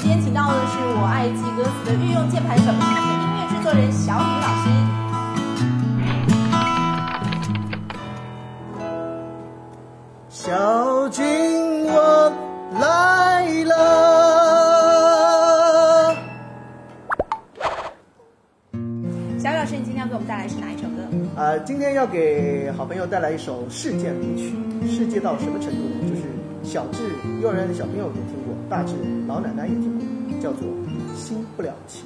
今天请到的是我爱记歌词的御用键盘手，音乐制作人小雨老师。小军，我来了。小雨老师，你今天要给我们带来是哪一首歌？啊、今天要给好朋友带来一首世界名曲，世界到什么程度小智幼儿园的小朋友也听过，大智老奶奶也听过，叫做《新不了情》。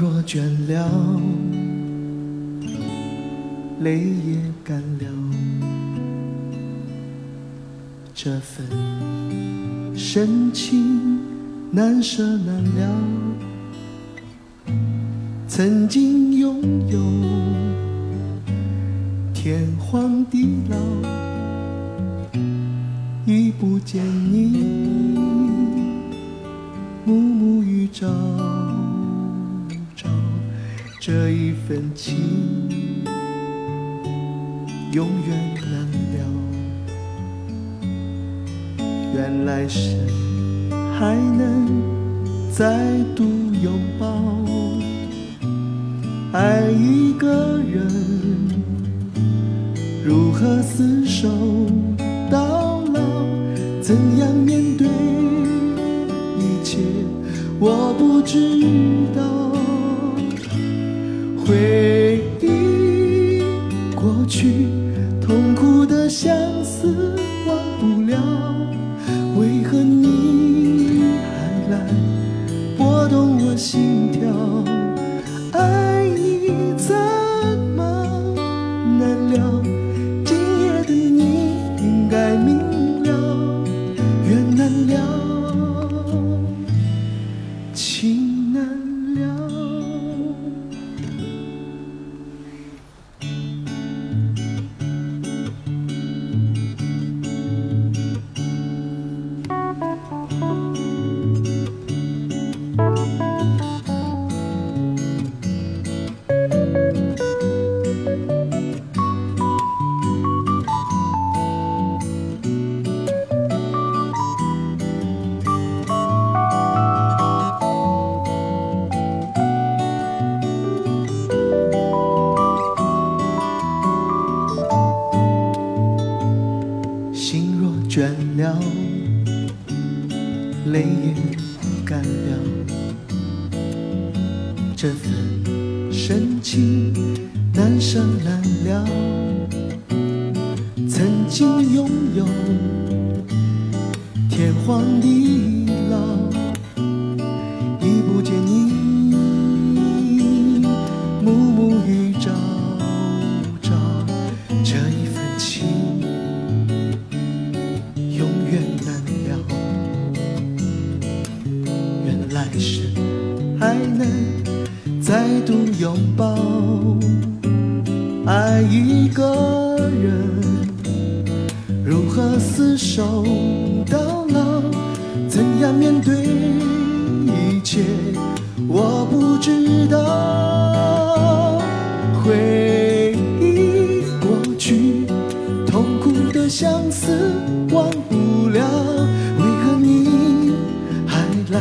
若倦了，泪也干了，这份深情难舍难了。曾经拥有天荒地老，已不见你暮暮与朝，这一份情永远难了。原来是还能再度拥抱，爱一个人如何厮守到老？怎样面对一切？我不知道。回忆过去，痛苦的相思忘不了。为何你还来拨动我心跳？爱你怎么难了？今夜的你应该明了，缘难了，倦了，泪也干了，这份深情难舍难了。曾经拥有天荒地爱一个人，如何厮守到老？怎样面对一切？我不知道。回忆过去，痛苦的相思忘不了，为何你还来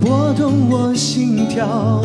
拨动我心跳？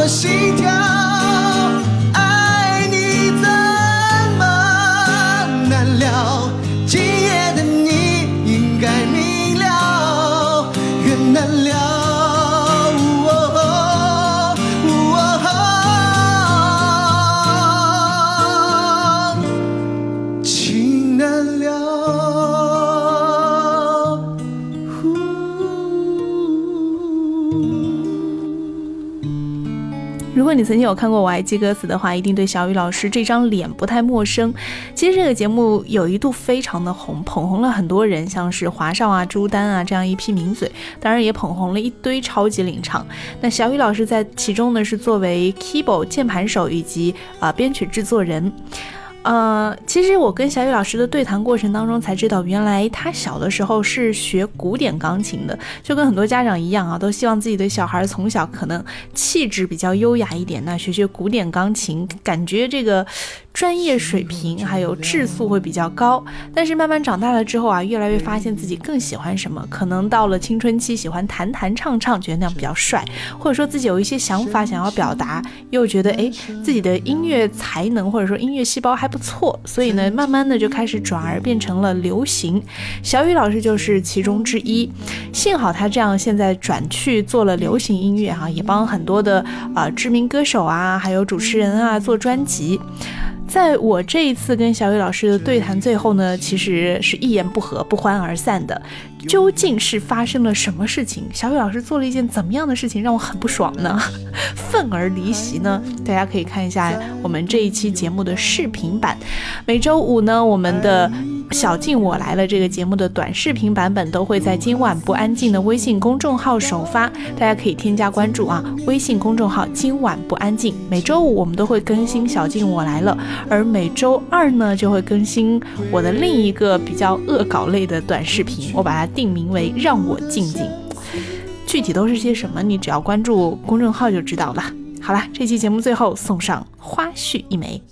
我心跳？如果你曾经有看过《我爱记歌词》的话，一定对小雨老师这张脸不太陌生。其实这个节目有一度非常的红，捧红了很多人，像是华少啊、朱丹啊这样一批名嘴，当然也捧红了一堆超级领唱。那小雨老师在其中呢，是作为 keyboard 键盘手以及啊编曲制作人。呃，其实我跟小雨老师的对谈过程当中才知道，原来他小的时候是学古典钢琴的，就跟很多家长一样。啊，都希望自己的小孩从小可能气质比较优雅一点，那学学古典钢琴，感觉这个。专业水平还有质素会比较高，但是慢慢长大了之后啊，越来越发现自己更喜欢什么。可能到了青春期，喜欢弹弹唱唱，觉得那样。比较帅，或者说自己有一些想法想要表达，又觉得哎自己的音乐才能或者说音乐细胞还不错，所以呢，慢慢的就开始转而变成了流行。小雨老师就是其中之一。幸好他这样现在转去做了流行音乐哈，也帮很多的啊知名歌手啊，还有主持人啊做专辑。在我这一次跟小雨老师的对谈最后呢，其实是一言不合不欢而散的。究竟是发生了什么事情？小雨老师做了一件怎么样的事情让我很不爽呢？愤而离席呢？大家可以看一下我们这一期节目的视频版。每周五呢，我们的。小静我来了这个节目的短视频版本都会在今晚不安静的微信公众号首发，大家可以添加关注啊。微信公众号今晚不安静，每周五我们都会更新小静我来了，而每周二呢就会更新我的另一个比较恶搞类的短视频，我把它定名为让我静静。具体都是些什么，你只要关注公众号就知道了。好了，这期节目最后送上花絮一枚。